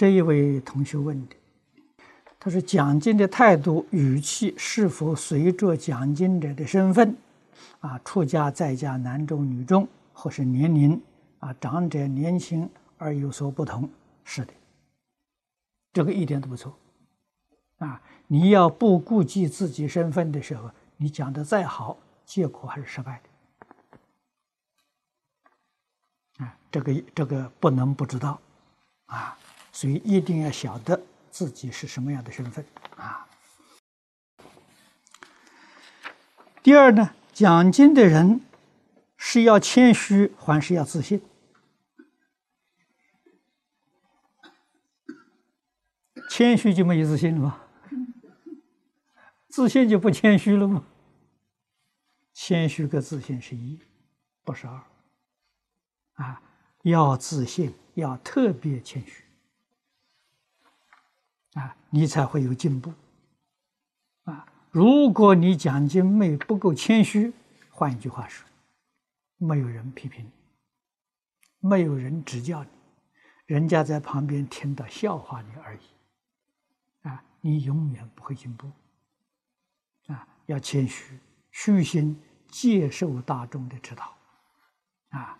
这一位同学问的，他说：“讲经的态度、语气是否随着讲经者的身份，啊，出家在家、男中女中，或是年龄，啊，长者年轻而有所不同？”是的，这个一点都不错。啊，你要不顾及自己身份的时候，你讲的再好，结果还是失败的。啊，这个这个不能不知道，啊，所以一定要晓得自己是什么样的身份啊。第二呢，讲经的人是要谦虚，还是要自信？谦虚就没有自信了吗？自信就不谦虚了吗？谦虚跟自信是一，不是二。啊，要自信，要特别谦虚，啊，你才会有进步。啊，如果你讲经没不够谦虚，换一句话说，没有人批评你，没有人指教你，人家在旁边听到笑话你而已。啊，你永远不会进步。啊，要谦虚，虚心接受大众的指导，啊，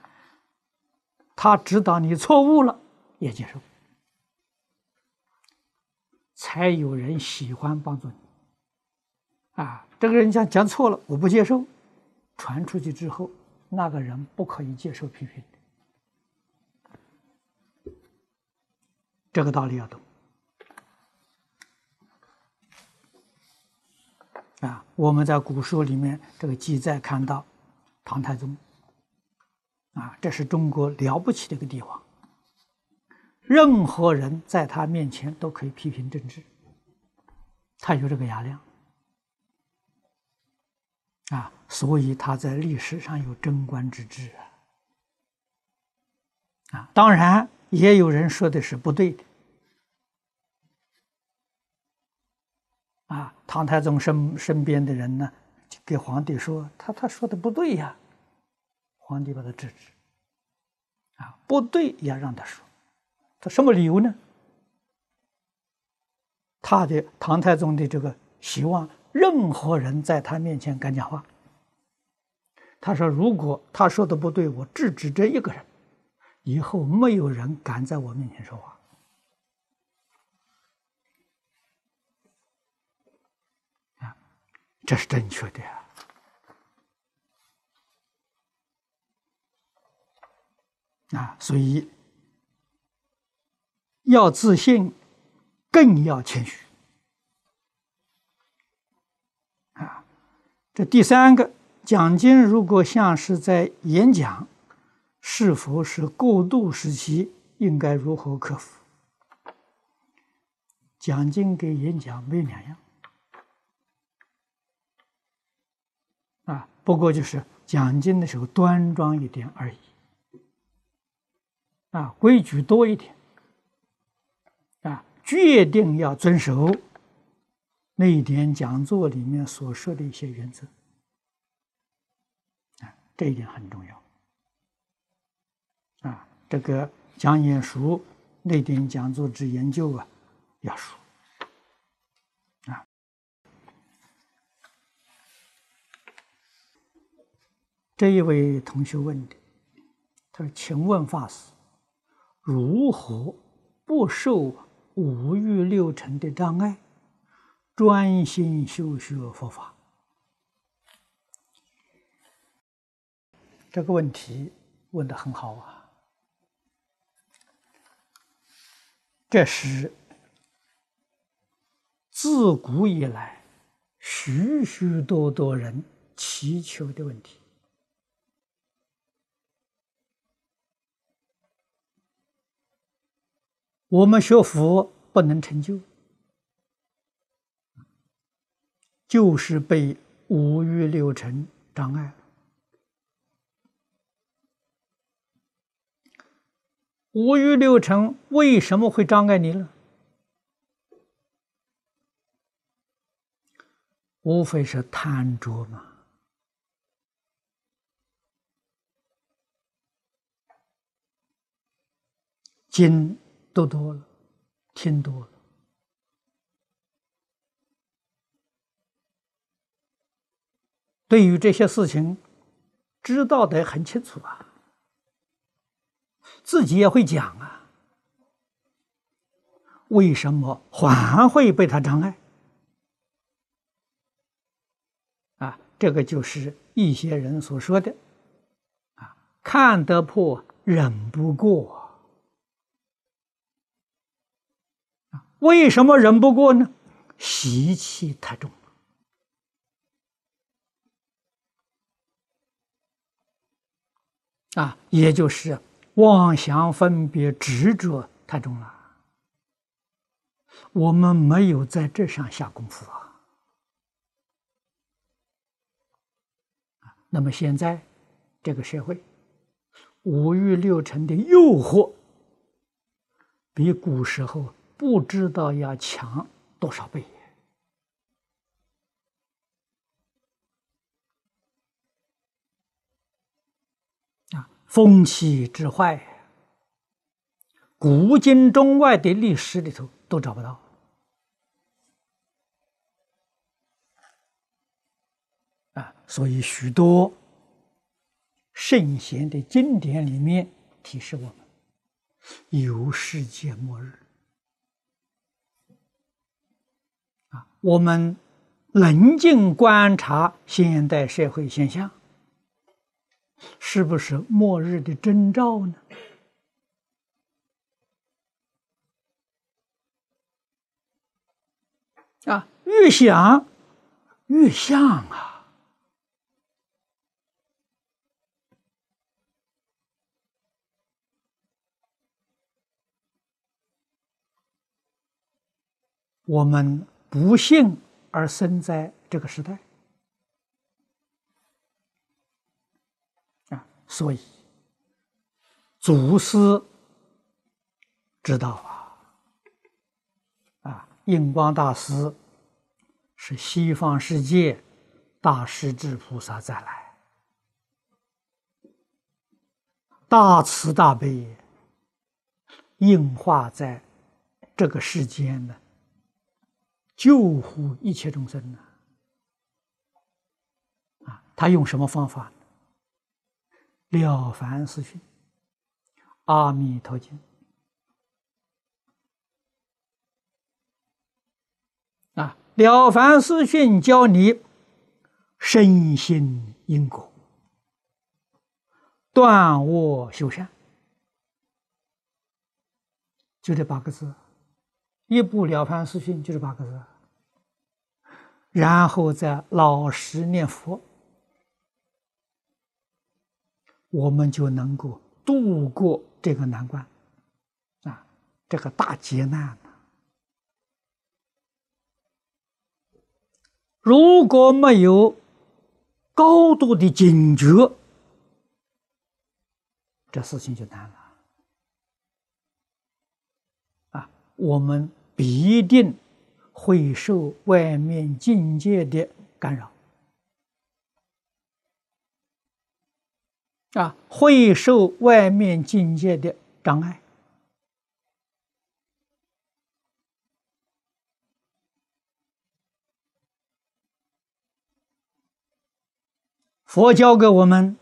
他指导你错误了，也接受，才有人喜欢帮助你。啊，这个人讲讲错了，我不接受，传出去之后，那个人不可以接受批评，这个道理要懂。啊，我们在古书里面这个记载看到，唐太宗，啊，这是中国了不起的一个帝王。任何人在他面前都可以批评政治，他有这个雅量，啊，所以他在历史上有贞观之治啊。啊，当然也有人说的是不对的。啊，唐太宗身身边的人呢，就给皇帝说：“他他说的不对呀。”皇帝把他制止。啊，不对也让他说，他什么理由呢？他的唐太宗的这个希望，任何人在他面前敢讲话。他说：“如果他说的不对，我制止这一个人，以后没有人敢在我面前说话。”啊这是正确的啊！所以要自信，更要谦虚啊！这第三个讲经，如果像是在演讲，是否是过渡时期？应该如何克服？讲经跟演讲没两样。啊，不过就是讲经的时候端庄一点而已，啊，规矩多一点，决定要遵守。那一点讲座里面所说的一些原则，啊，这一点很重要，啊，这个讲演熟那点讲座之研究啊，要熟。这一位同学问的，他说：“请问法师，如何不受五欲六尘的障碍，专心修学佛法？”这个问题问的很好啊！这是自古以来许许多多人祈求的问题。我们学佛不能成就，就是被五欲六尘障碍了。五欲六尘为什么会障碍你呢？无非是贪着嘛，今。都多了，听多了，对于这些事情知道的很清楚啊，自己也会讲啊。为什么还会被他障碍？啊，这个就是一些人所说的，啊，看得破，忍不过。啊，为什么忍不过呢？习气太重啊，也就是妄想、分别、执着太重了。我们没有在这上下功夫啊！那么现在这个社会五欲六尘的诱惑，比古时候不知道要强多少倍啊！风气之坏，古今中外的历史里头。都找不到啊！所以许多圣贤的经典里面提示我们，有世界末日我们冷静观察现代社会现象，是不是末日的征兆呢？啊，越想越像啊！我们不幸而生在这个时代啊，所以祖师知道啊。啊印光大师是西方世界大势至菩萨再来，大慈大悲应化在这个世间呢，救护一切众生呢。啊，他用什么方法？了凡四训，阿弥陀经。啊，了凡四训教你身心因果，断恶修善，就这八个字。一部了凡四训就是八个字，然后再老实念佛，我们就能够度过这个难关，啊，这个大劫难。如果没有高度的警觉，这事情就难了。啊，我们必定会受外面境界的干扰，啊，会受外面境界的障碍。佛教给我们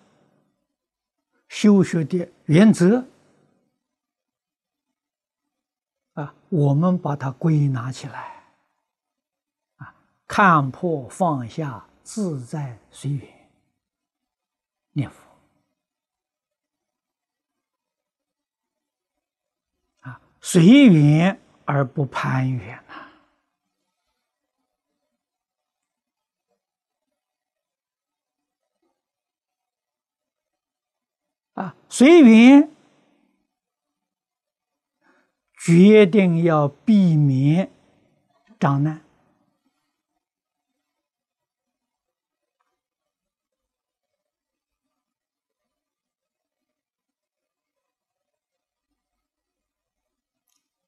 修学的原则啊，我们把它归纳起来，看破放下，自在随缘，念佛啊，随缘而不攀缘呐。啊，随缘决定要避免障难。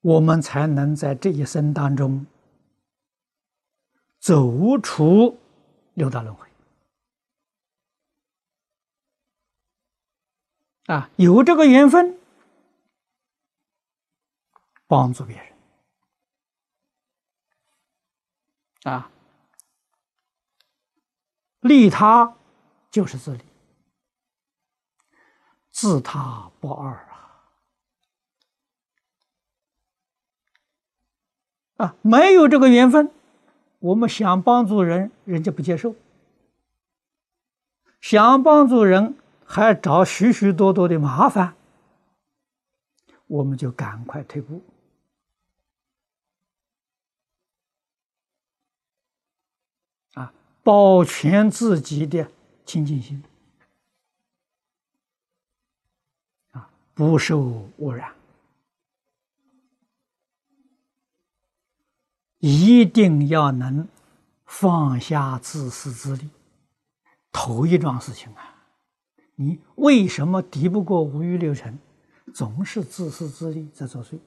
我们才能在这一生当中走出六道轮回。啊，有这个缘分帮助别人，啊，利他就是自利，自他不二。啊！没有这个缘分，我们想帮助人，人家不接受；想帮助人，还找许许多多的麻烦，我们就赶快退步。啊保全自己的清净心啊，不受污染，一定要能放下自私自利。头一桩事情啊，你为什么敌不过五欲六尘？总是自私自利在作祟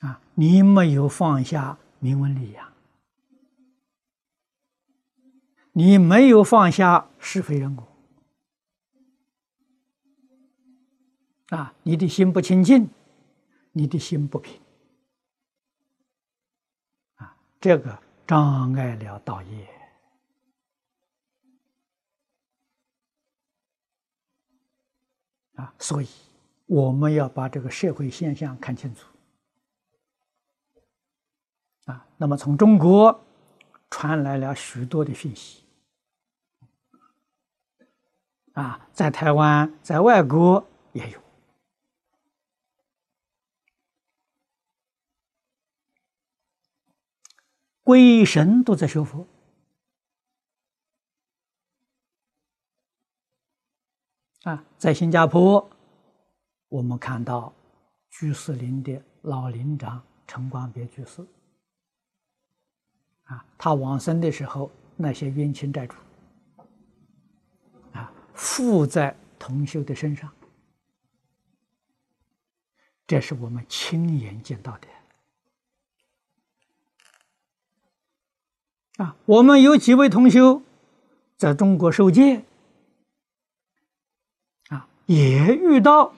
啊！你没有放下名闻利养。你没有放下是非人果啊！你的心不清净，你的心不平！这个障碍了道业啊！所以我们要把这个社会现象看清楚啊！那么从中国传来了许多的讯息。啊，在台湾，在外国也有鬼神都在修佛啊，在新加坡，我们看到居士林的老林长陈光别居士啊，他往生的时候，那些冤亲债主。啊附在同修的身上，这是我们亲眼见到的。啊，我们有几位同修在中国受戒，啊，也遇到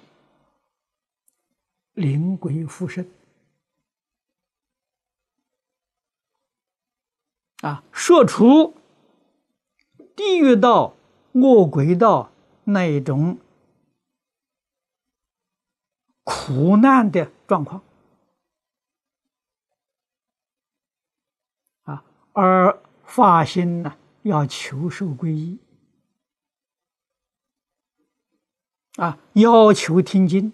灵鬼附身，啊，说出地狱道。恶鬼道那一种苦难的状况啊，而发心呢，要求受皈依啊，要求听经，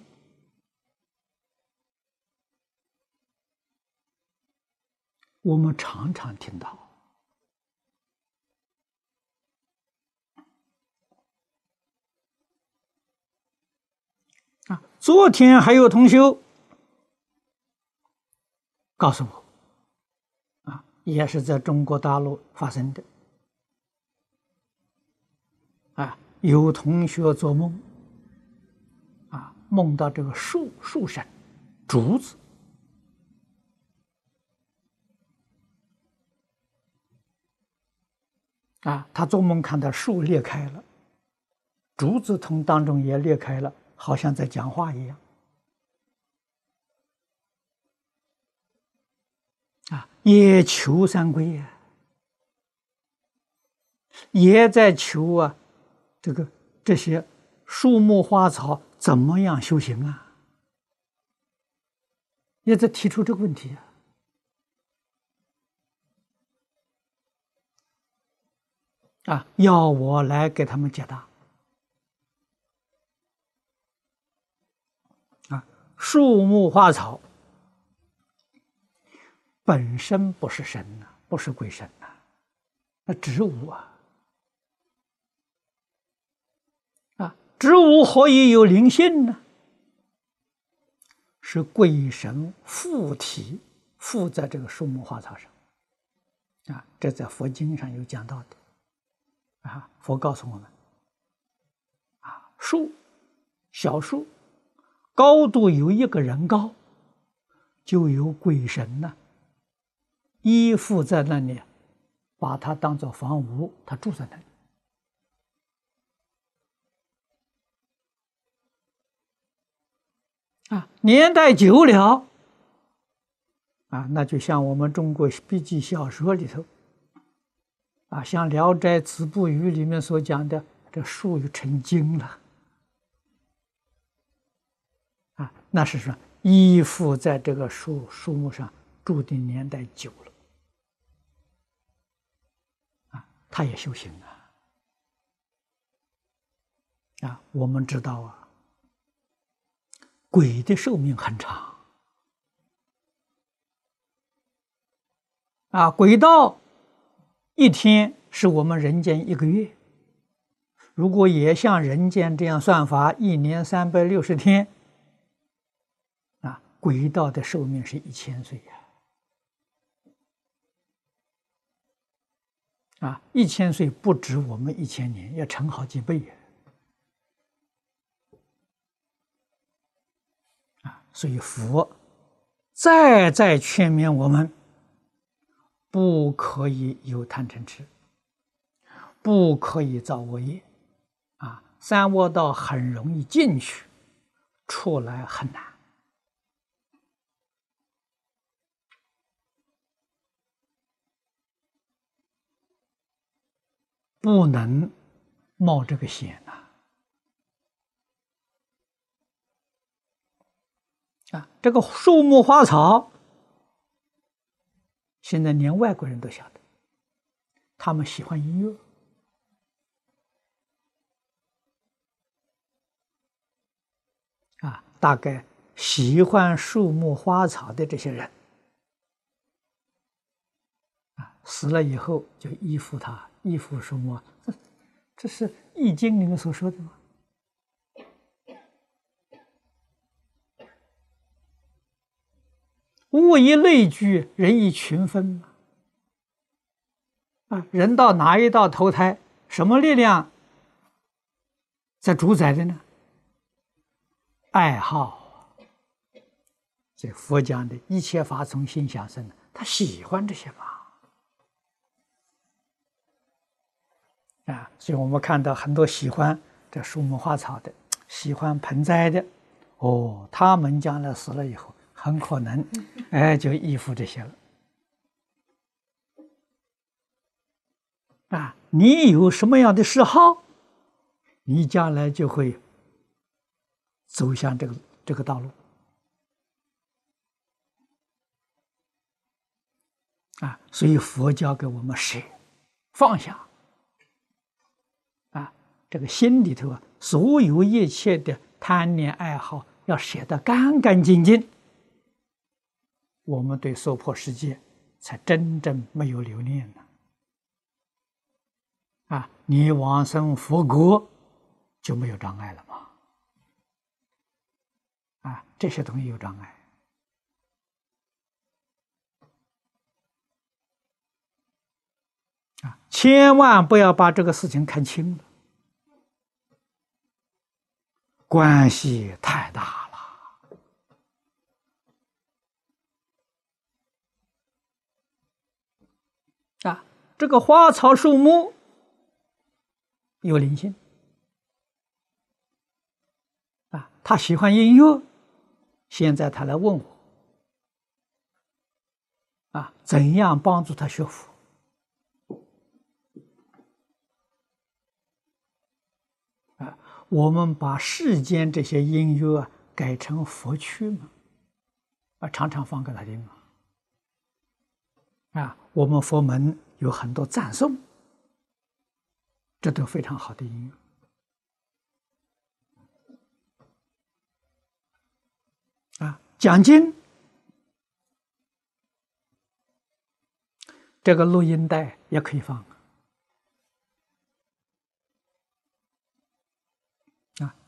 我们常常听到。啊，昨天还有同修告诉我，也是在中国大陆发生的，啊，有同学做梦，啊，梦到这个树树上竹子，啊，他做梦看到树裂开了，竹子从当中也裂开了。好像在讲话一样，啊，也求三归呀，也在求啊，这个这些树木花草怎么样修行啊？也在提出这个问题啊，要我来给他们解答啊。树木花草本身不是神呐，不是鬼神呐，那植物啊，啊，植物何以有灵性呢？是鬼神附体附在这个树木花草上，啊，这在佛经上有讲到的，啊，佛告诉我们，啊，树，小树。高度有一个人高，就有鬼神呢，依附在那里，把它当做房屋，他住在那里。啊，年代久了，啊，那就像我们中国笔记小说里头，啊，像《聊斋子不语》里面所讲的，这树就成精了，啊，那是说依附在这个树树木上，注定年代久了，啊，他也修行啊，啊，我们知道啊，鬼的寿命很长。啊，鬼道一天是我们人间一个月。如果也像人间这样算法，一年三百六十天，啊，鬼道的寿命是一千岁呀！啊，一千岁不止我们一千年，要乘好几倍呀！啊，所以佛再再劝勉我们。不可以有贪嗔痴，不可以造恶业，啊，三恶道很容易进去，出来很难，不能冒这个险呐！啊，这个树木花草。现在连外国人都晓得，他们喜欢音乐啊。大概喜欢树木花草的这些人啊，死了以后就依附他，依附树木。这这是《易经》里面所说的吗？物以类聚，人以群分嘛。啊，人到哪一道投胎，什么力量在主宰的呢？爱好。这佛讲的一切法从心想生，他喜欢这些嘛。啊，所以我们看到很多喜欢这树木花草的，喜欢盆栽的，哦，他们将来死了以后。很可能，哎，就依附这些了。啊，你有什么样的嗜好，你将来就会走向这个这个道路。啊，所以佛教给我们舍放下。这个心里头啊，所有一切的贪念爱好，要舍得干干净净。我们对娑婆世界才真正没有留恋呢。啊，你往生佛国就没有障碍了吗？啊，这些东西有障碍。啊，千万不要把这个事情看轻了，关系太大了。啊，这个花草树木有灵性啊，他喜欢音乐，现在他来问我啊，怎样帮助他学佛？啊，我们把世间这些音乐啊改成佛曲嘛，啊，常常放给他听嘛。啊，我们佛门有很多赞颂，这都非常好的音乐。啊，讲经，这个录音带也可以放。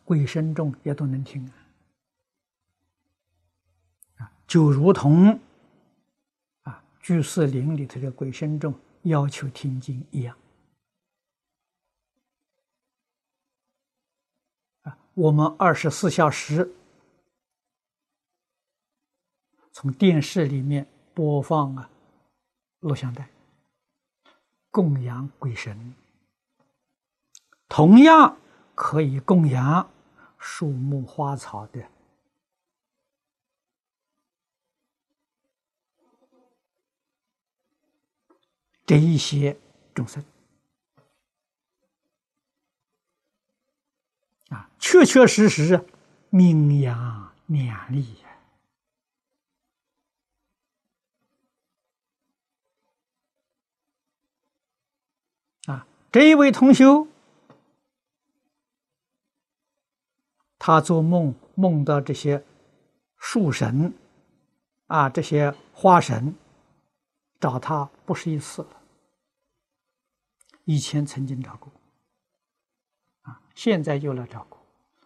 鬼神众也都能听啊。啊，就如同啊。居士林里头的鬼神众要求听经一样啊，我们二十四小时从电视里面播放啊录像带，供养鬼神，同样可以供养树木花草的。这一些众生啊，确确实实名扬两利呀！啊，这一位同修，他做梦梦到这些树神啊，这些花神。找他不是一次了，以前曾经找过，啊，现在又来找过。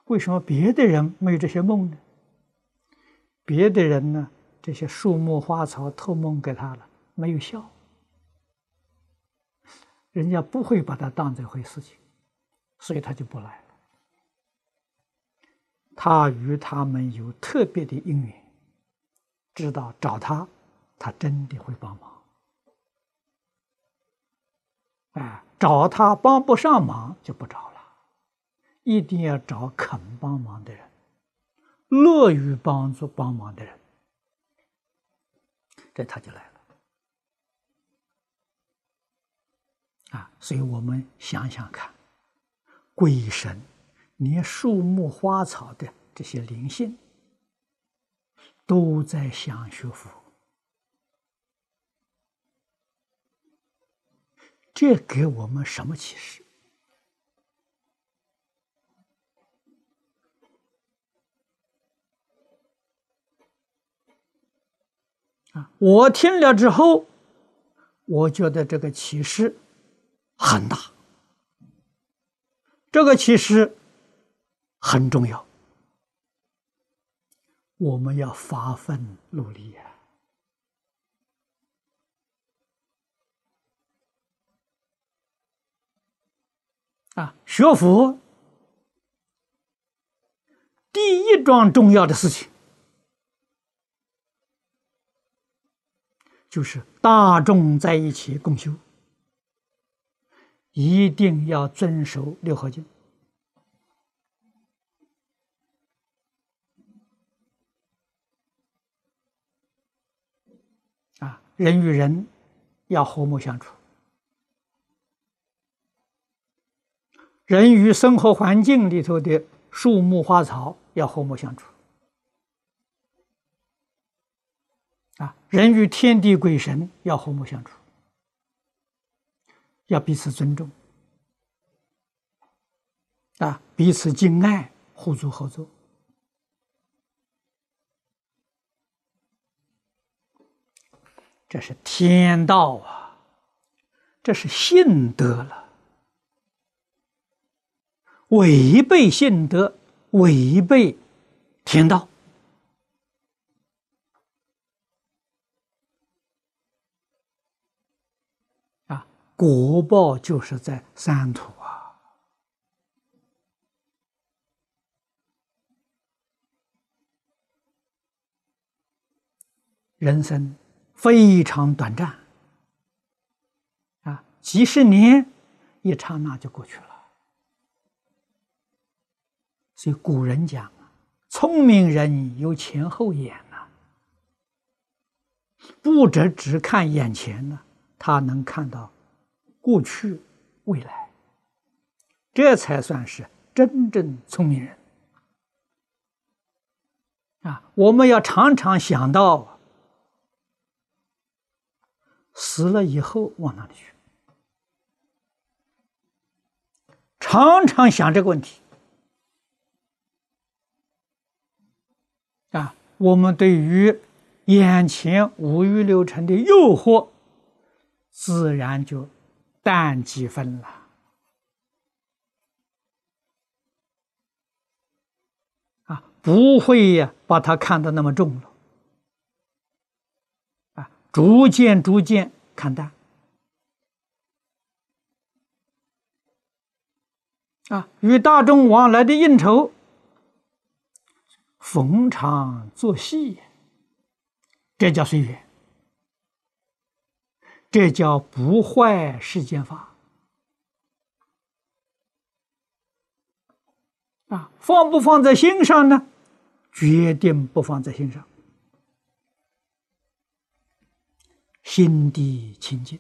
为什么别的人没有这些梦呢？别的人呢，这些树木花草托梦给他了，没有效，人家不会把他当这回事情，所以他就不来了。他与他们有特别的因缘，知道找他，他真的会帮忙。哎，找他帮不上忙就不找了，一定要找肯帮忙的人，乐于帮助帮忙的人，这他就来了。啊，所以我们想想看，鬼神连树木花草的这些灵性都在想学佛。这给我们什么启示？啊！我听了之后，我觉得这个启示很大，这个启示很重要，我们要发奋努力呀。啊，学佛第一桩重要的事情，就是大众在一起共修，一定要遵守六合经。啊，人与人要和睦相处。人与生活环境里头的树木花草要和睦相处，啊，人与天地鬼神要和睦相处，要彼此尊重，啊，彼此敬爱，互助合作，这是天道啊，这是信德了。违背信德，违背天道啊！果报就是在三途啊！人生非常短暂啊，几十年一刹那就过去了。所以古人讲啊，聪明人有前后眼呐，不只只看眼前呢，他能看到过去、未来，这才算是真正聪明人啊！我们要常常想到死了以后往哪里去，常常想这个问题。啊，我们对于眼前五欲六尘的诱惑，自然就淡几分了。啊，不会呀，把它看得那么重了。逐渐逐渐看淡。啊，与大众往来的应酬。逢场作戏，这叫随缘，这叫不坏世间法啊！放不放在心上呢？决定不放在心上，心地清净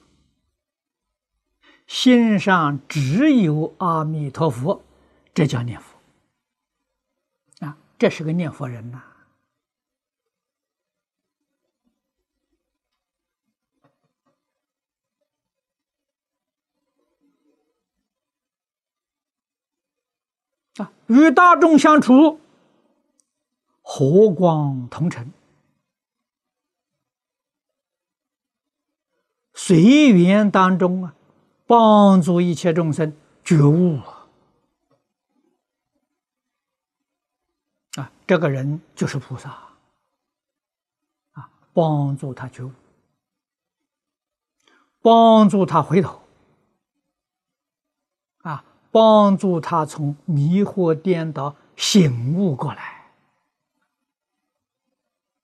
心上只有阿弥陀佛，这叫念佛啊！这是个念佛人呐。啊，与大众相处，和光同尘，随缘当中啊，帮助一切众生觉悟啊，啊，这个人就是菩萨。啊，帮助他觉悟，帮助他回头。啊。帮助他从迷惑颠倒醒悟过来，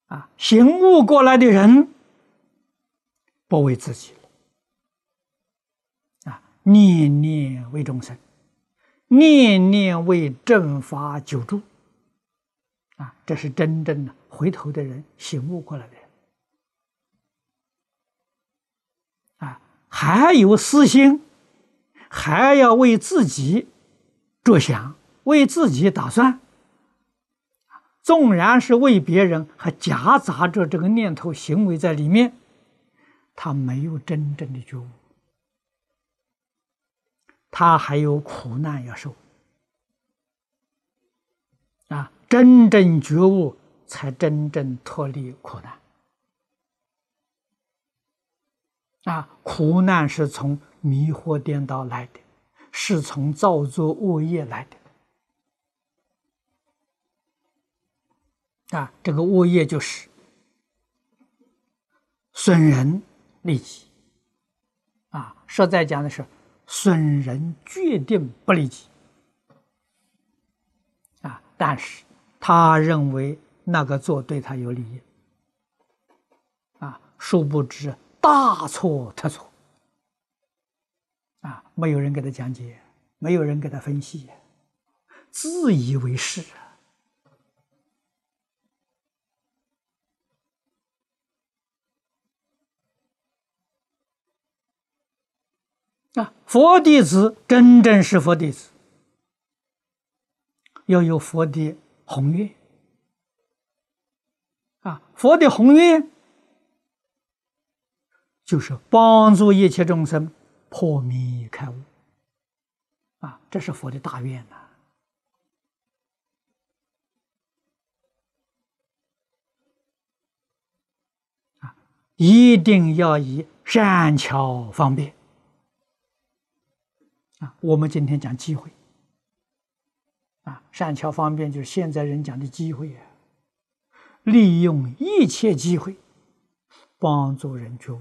啊，醒悟过来的人不为自己，念念为众生，念念为正法久住，啊，这是真正的回头的人，醒悟过来的人，啊，还有私心。还要为自己着想，为自己打算。纵然是为别人，还夹杂着这个念头行为在里面，他没有真正的觉悟，他还有苦难要受。啊，真正觉悟，才真正脱离苦难。啊，苦难是从。迷惑颠倒来的，是从造作恶业来的。啊，这个恶业就是损人利己。啊，实在讲的是损人决定不利己。啊，但是他认为那个做对他有利益。啊，殊不知大错特错。啊！没有人给他讲解，没有人给他分析，自以为是！啊佛弟子真正是佛弟子，要有佛的宏愿啊！佛的宏愿就是帮助一切众生。破迷开悟，啊，这是佛的大愿呐！啊，一定要以善巧方便。啊，我们今天讲机会，啊，善巧方便就是现在人讲的机会啊，利用一切机会帮助人觉悟。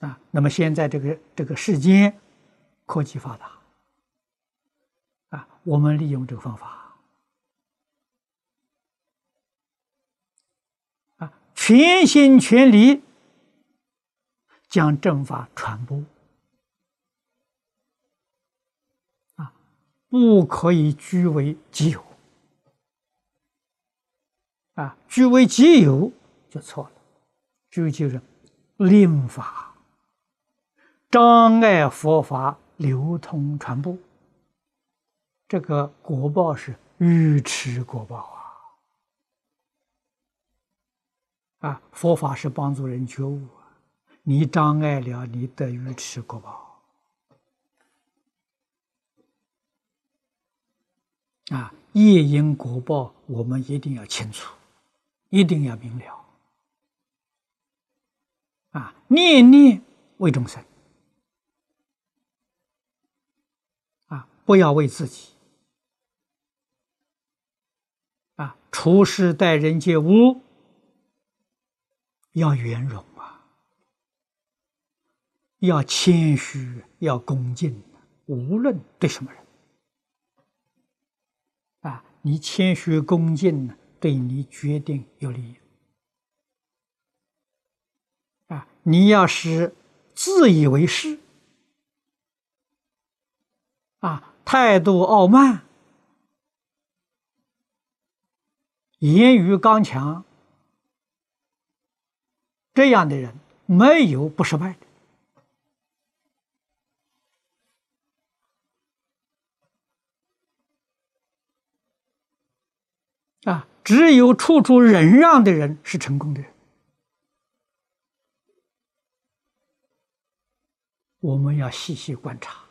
啊，那么现在这个这个世间科技发达，啊，我们利用这个方法，啊，全心全力将正法传播，啊，不可以据为己有，啊，据为己有就错了，据就是令法。障碍佛法流通传播，这个果报是愚痴果报啊！啊，佛法是帮助人觉悟，你障碍了，你的愚痴果报啊！业因果报，我们一定要清楚，一定要明了啊！念念为众生啊。不要为自己啊！处事待人接物要圆融，要谦虚，要恭敬。无论对什么人啊，你谦虚恭敬呢，对你决定有利啊！你要是自以为是啊！态度傲慢，言语刚强，这样的人没有不失败的啊！只有处处忍让的人是成功的人。我们要细细观察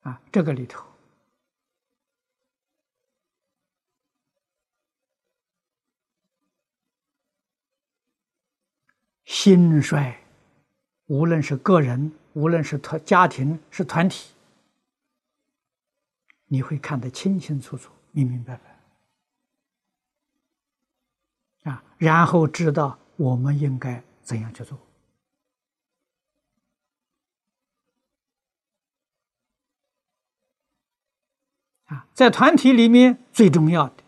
啊，这个里头。兴衰，无论是个人，无论是团家庭，是团体，你会看得清清楚楚、明明白白啊，然后知道我们应该怎样去做啊。在团体里面，最重要的，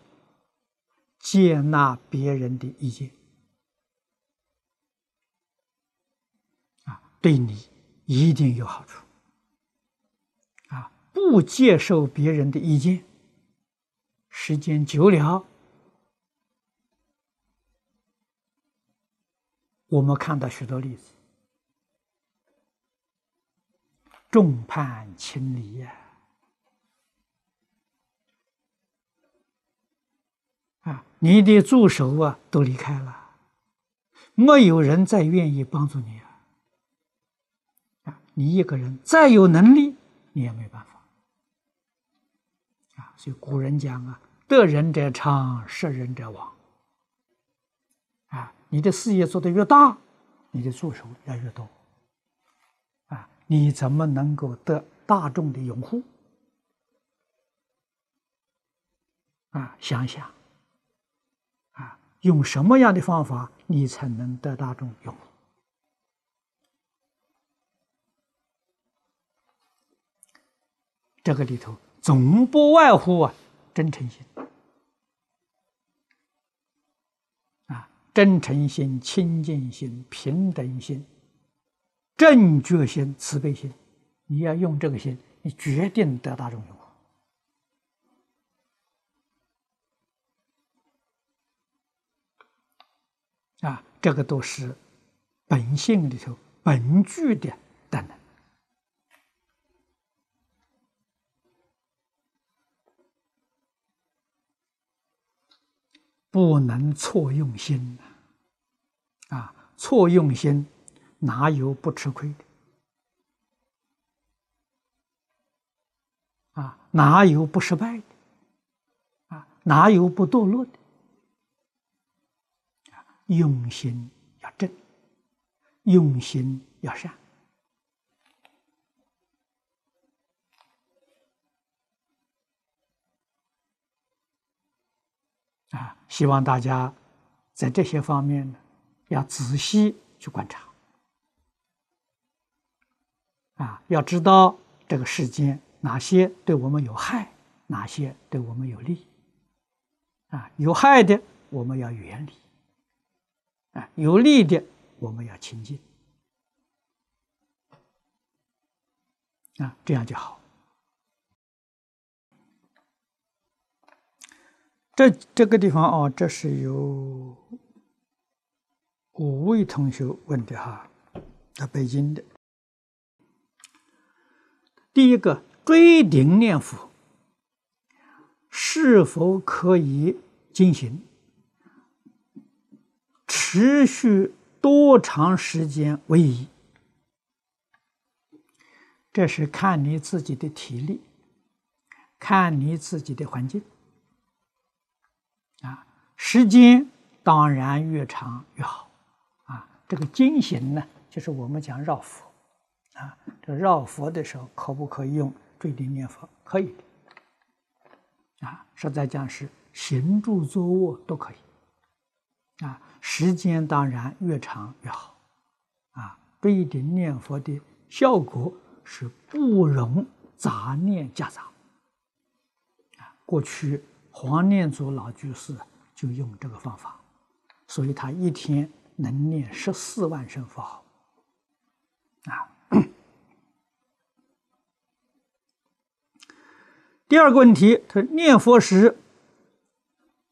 接纳别人的意见啊。对你一定有好处，不接受别人的意见，时间久了，我们看到许多例子，众叛亲离呀！啊，你的助手啊都离开了，没有人再愿意帮助你啊。你一个人再有能力，你也没办法！所以古人讲啊，“得人者昌，失人者亡。”啊，你的事业做得越大，你的助手要越多啊！你怎么能够得大众的拥护？啊，想想啊，用什么样的方法，你才能得大众拥护？这个里头总不外乎啊，真诚心。啊，真诚心、清净心、平等心、正觉心、慈悲心，你要用这个心，你决定得大众用啊，这个都是本性里头本具的德能。不能错用心啊！错用心，哪有不吃亏的？啊，哪有不失败的？啊，哪有不堕落的？用心要正，用心要善。啊，希望大家在这些方面呢，要仔细去观察。啊，要知道这个世间哪些对我们有害，哪些对我们有利。啊，有害的我们要远离，啊，有利的我们要亲近。啊，这样就好。这这个地方哦，这是有五位同学问的哈，在北京的。第一个，追顶念佛是否可以进行？持续多长时间为宜？这是看你自己的体力，看你自己的环境。时间当然越长越好，啊，这个经行呢，就是我们讲绕佛，啊，这绕佛的时候可不可以用坠顶念佛？可以的，啊，实在讲是行住坐卧都可以，啊，时间当然越长越好，啊，坠顶念佛的效果是不容杂念夹杂，啊，过去。黄念祖老居士就用这个方法，所以他一天能念十四万声佛号。啊，第二个问题，他念佛时，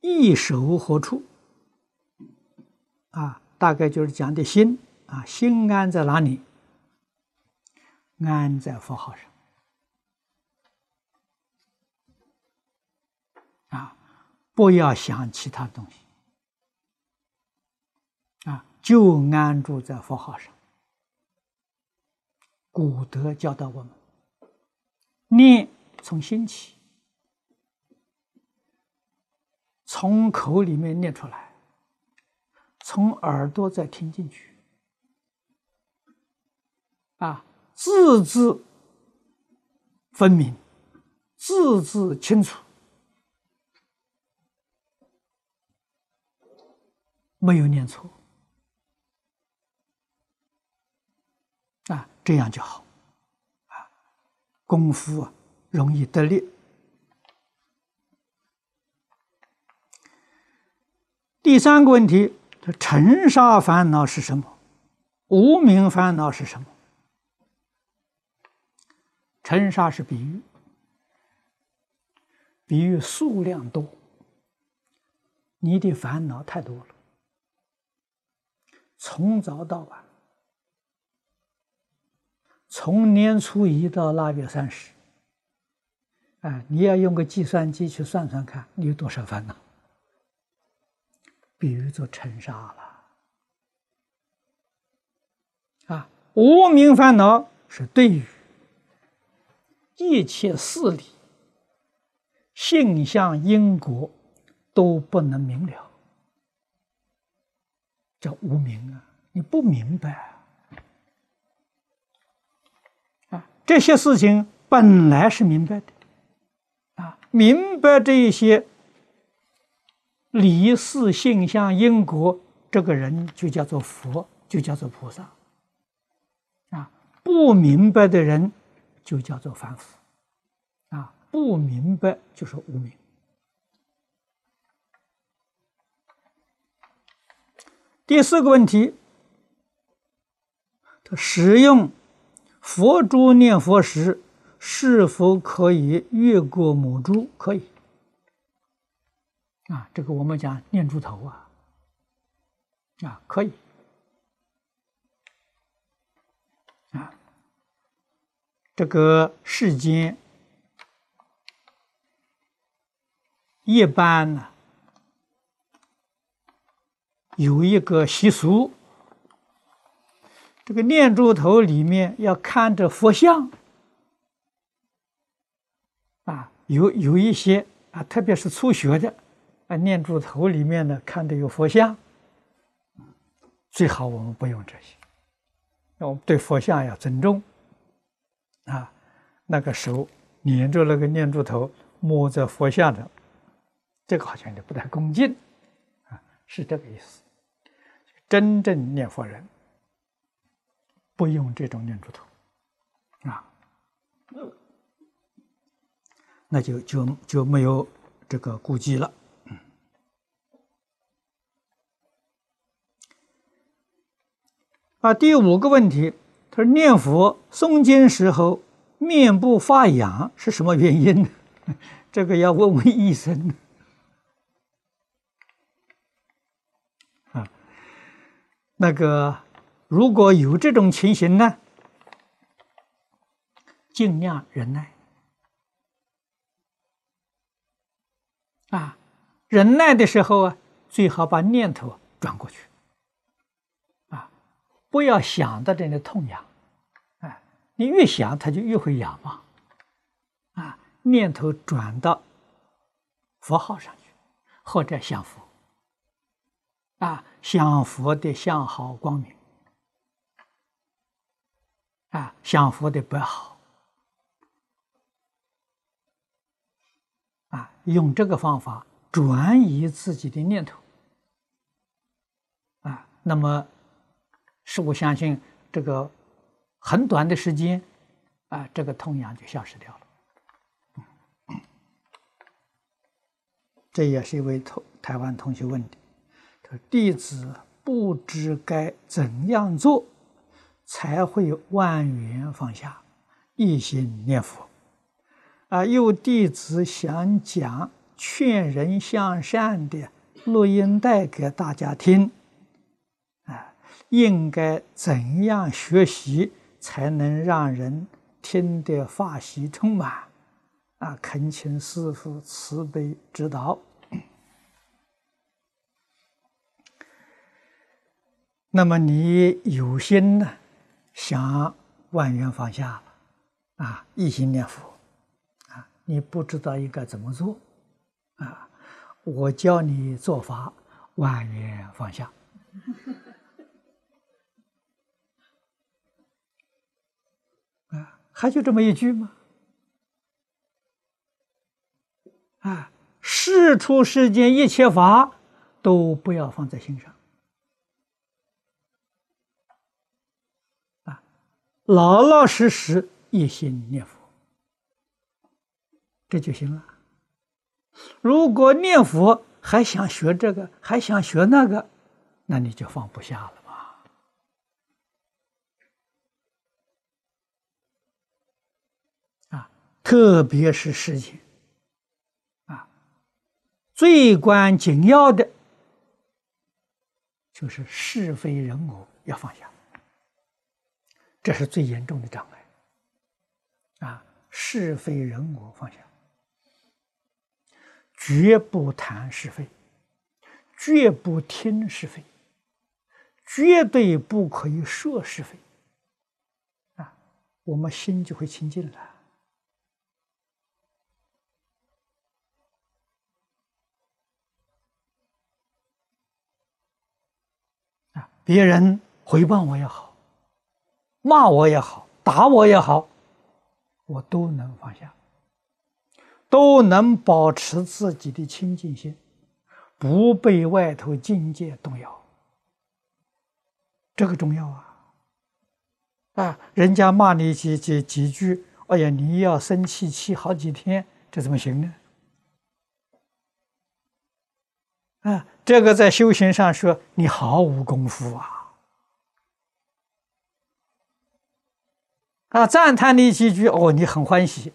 意守何处？啊，大概就是讲的心啊，心安在哪里？安在佛号上啊，不要想其他东西啊，就安住在佛号上。古德教导我们，念从心起，从口里面念出来，从耳朵再听进去，啊。字字分明，字字清楚，没有念错啊，这样就好啊，功夫啊容易得力。第三个问题，尘沙烦恼是什么？无名烦恼是什么？尘沙是比喻，比喻数量多，你的烦恼太多了，从早到晚，从年初一到腊月三十，哎，你要用个计算机去算算看，你有多少烦恼？比如做尘沙了，啊，无名烦恼是对于。一切事理、性相、因果都不能明了，叫无明啊！你不明白啊！这些事情本来是明白的啊，明白这一些理事、性相、因果，这个人就叫做佛，就叫做菩萨啊！不明白的人。就叫做凡夫，啊，不明白就是无明。第四个问题，使用佛珠念佛时，是否可以越过母珠？可以。啊，这个我们讲念珠头啊，啊，可以。啊这个世间一般呢，有一个习俗，这个念珠头里面要看着佛像。啊，有有一些啊，特别是初学的啊，念珠头里面呢看着有佛像，最好我们不用这些，我们对佛像要尊重。啊，那个手捻着那个念珠头，摸着佛像的，这个好像就不太恭敬，是这个意思。真正念佛人不用这种念珠头，啊，那就就就没有这个顾忌了。啊，第五个问题。他说：“念佛诵经时候面部发痒是什么原因呢？这个要问问医生。那个如果有这种情形呢，尽量忍耐。啊，忍耐的时候啊，最好把念头转过去。”啊不要想到这里痛痒，哎，你越想它就越会痒嘛，啊，念头转到佛号上去，或者想佛，啊，享佛的相好光明，啊，想佛的不好，啊，用这个方法转移自己的念头，啊，那么。是我相信，这个很短的时间，啊，这个痛痒就消失掉了。这也是一位同台湾同学问的，：“弟子不知该怎样做，才会万缘放下，一心念佛。”啊，有弟子想讲劝人向善的录音带给大家听。啊应该怎样学习，才能让人听得法喜充满？啊，恳请师父慈悲指导。那么你有心呢，想万缘放下，啊，一心念佛，啊，你不知道应该怎么做，啊，我教你做法，万缘放下，啊，还就这么一句吗？啊，事出世间一切法都不要放在心上。老老实实一心念佛，这就行了。如果念佛还想学这个，还想学那个，那你就放不下了吧？啊，特别是事情，啊，最关紧要的，就是是非人我要放下。这是最严重的障碍，啊，是非人我放下，绝不谈是非，绝不听是非，绝对不可以说是非，啊，我们心就会清净了。啊，别人回报我也好。骂我也好，打我也好，我都能放下，都能保持自己的清净心，不被外头境界动摇。这个重要啊！啊，人家骂你几几几句，哎呀，你要生气气好几天，这怎么行呢？啊，这个在修行上说，你毫无功夫啊。啊，赞叹你几句哦，你很欢喜。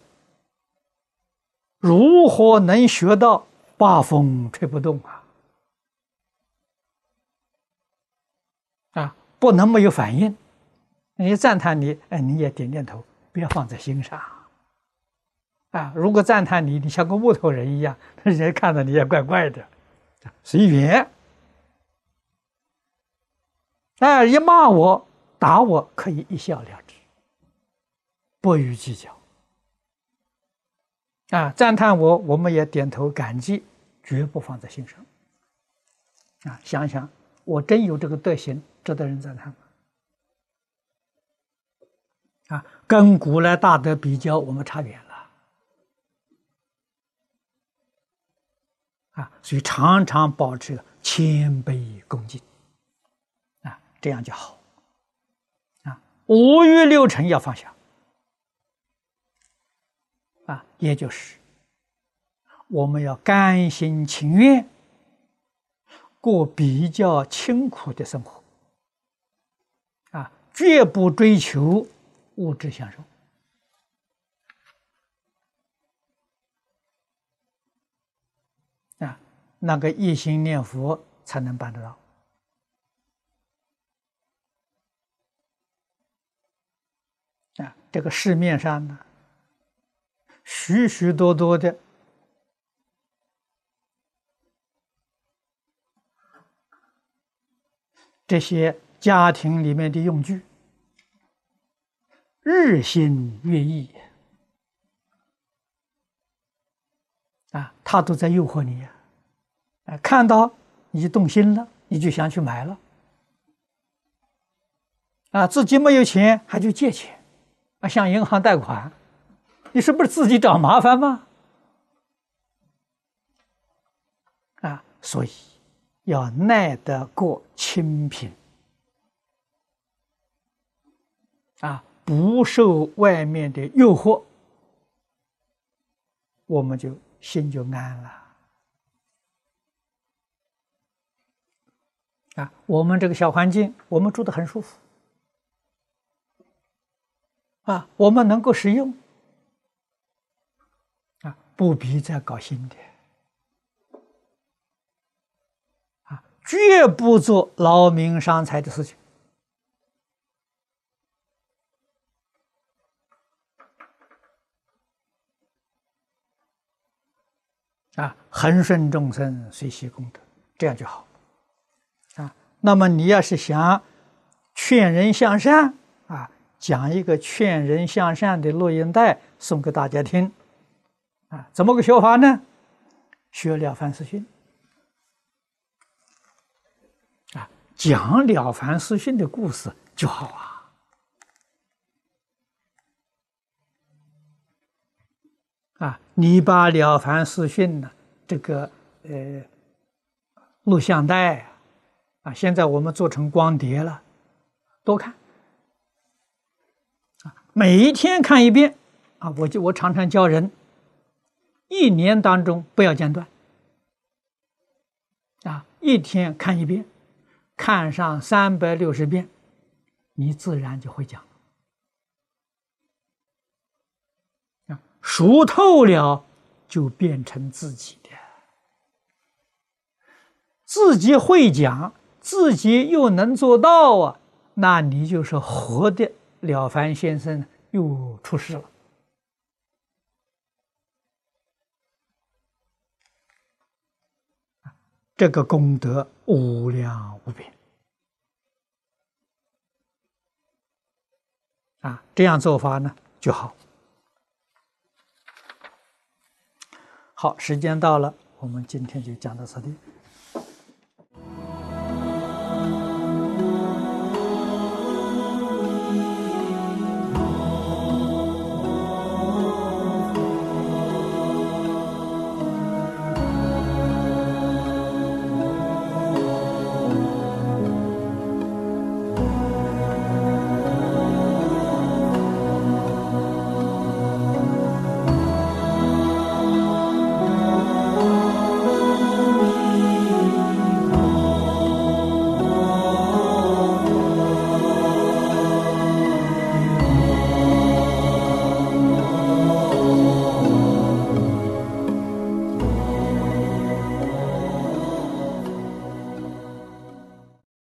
如何能学到八风吹不动啊？啊，不能没有反应。你赞叹你，哎，你也点点头，不要放在心上。啊，如果赞叹你，你像个木头人一样，人家看到你也怪怪的，随缘。哎，一骂我、打我，可以一笑了之。过于计较啊！赞叹我，我们也点头感激，绝不放在心上。啊，想想我真有这个德行，值得人赞叹吗？啊，跟古来大德比较，我们差远了。啊，所以常常保持谦卑恭敬，啊，这样就好。啊，五欲六尘要放下。啊，也就是我们要甘心情愿过比较清苦的生活，啊，绝不追求物质享受，啊，那个一心念佛才能办得到。啊，这个市面上呢？许许多多的这些家庭里面的用具，日新月异啊，他都在诱惑你呀！啊，看到你就动心了，你就想去买了啊，自己没有钱还去借钱啊，向银行贷款。你是不是自己找麻烦吗？啊，所以要耐得过清贫，啊，不受外面的诱惑，我们就心就安了。啊，我们这个小环境，我们住的很舒服，啊，我们能够使用。不必再搞新的，啊，绝不做劳民伤财的事情。啊，恒顺众生，随喜功德，这样就好。啊，那么你要是想劝人向善，啊，讲一个劝人向善的录音带送给大家听。啊，怎么个学法呢？学《了凡四训》啊，讲《了凡四训》的故事就好啊。啊，你把《了凡四训》呢，这个呃录像带啊，现在我们做成光碟了，多看啊，每一天看一遍啊，我就我常常教人。一年当中不要间断，啊，一天看一遍，看上三百六十遍，你自然就会讲，熟透了就变成自己的，自己会讲，自己又能做到啊，那你就是活的了凡先生又出世了。这个功德无量无边啊！这样做法呢就好。好，时间到了，我们今天就讲到这里。